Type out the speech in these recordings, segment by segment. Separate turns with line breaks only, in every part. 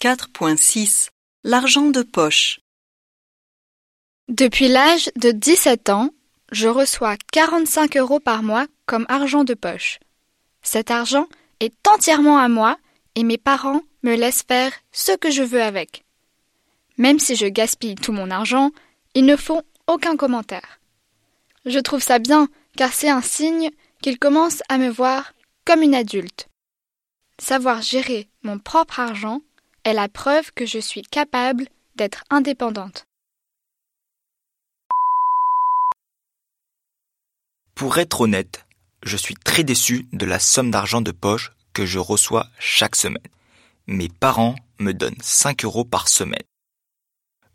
4.6 L'argent de poche.
Depuis l'âge de 17 ans, je reçois 45 euros par mois comme argent de poche. Cet argent est entièrement à moi et mes parents me laissent faire ce que je veux avec. Même si je gaspille tout mon argent, ils ne font aucun commentaire. Je trouve ça bien car c'est un signe qu'ils commencent à me voir comme une adulte. Savoir gérer mon propre argent est la preuve que je suis capable d'être indépendante.
Pour être honnête, je suis très déçu de la somme d'argent de poche que je reçois chaque semaine. Mes parents me donnent 5 euros par semaine.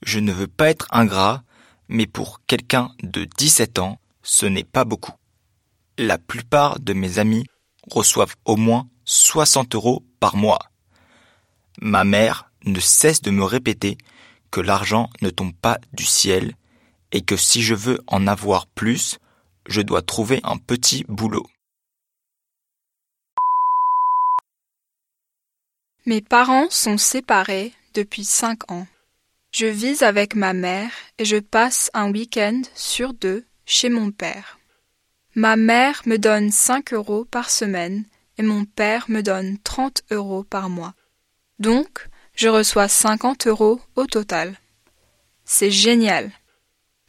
Je ne veux pas être ingrat, mais pour quelqu'un de 17 ans, ce n'est pas beaucoup. La plupart de mes amis reçoivent au moins 60 euros par mois. Ma mère ne cesse de me répéter que l'argent ne tombe pas du ciel et que si je veux en avoir plus, je dois trouver un petit boulot.
Mes parents sont séparés depuis cinq ans. Je vis avec ma mère et je passe un week-end sur deux chez mon père. Ma mère me donne cinq euros par semaine et mon père me donne trente euros par mois. Donc, je reçois cinquante euros au total. C'est génial.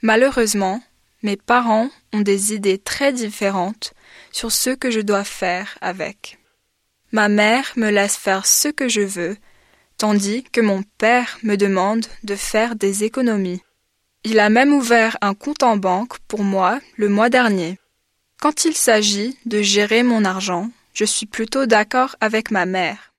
Malheureusement, mes parents ont des idées très différentes sur ce que je dois faire avec. Ma mère me laisse faire ce que je veux, tandis que mon père me demande de faire des économies. Il a même ouvert un compte en banque pour moi le mois dernier. Quand il s'agit de gérer mon argent, je suis plutôt d'accord avec ma mère.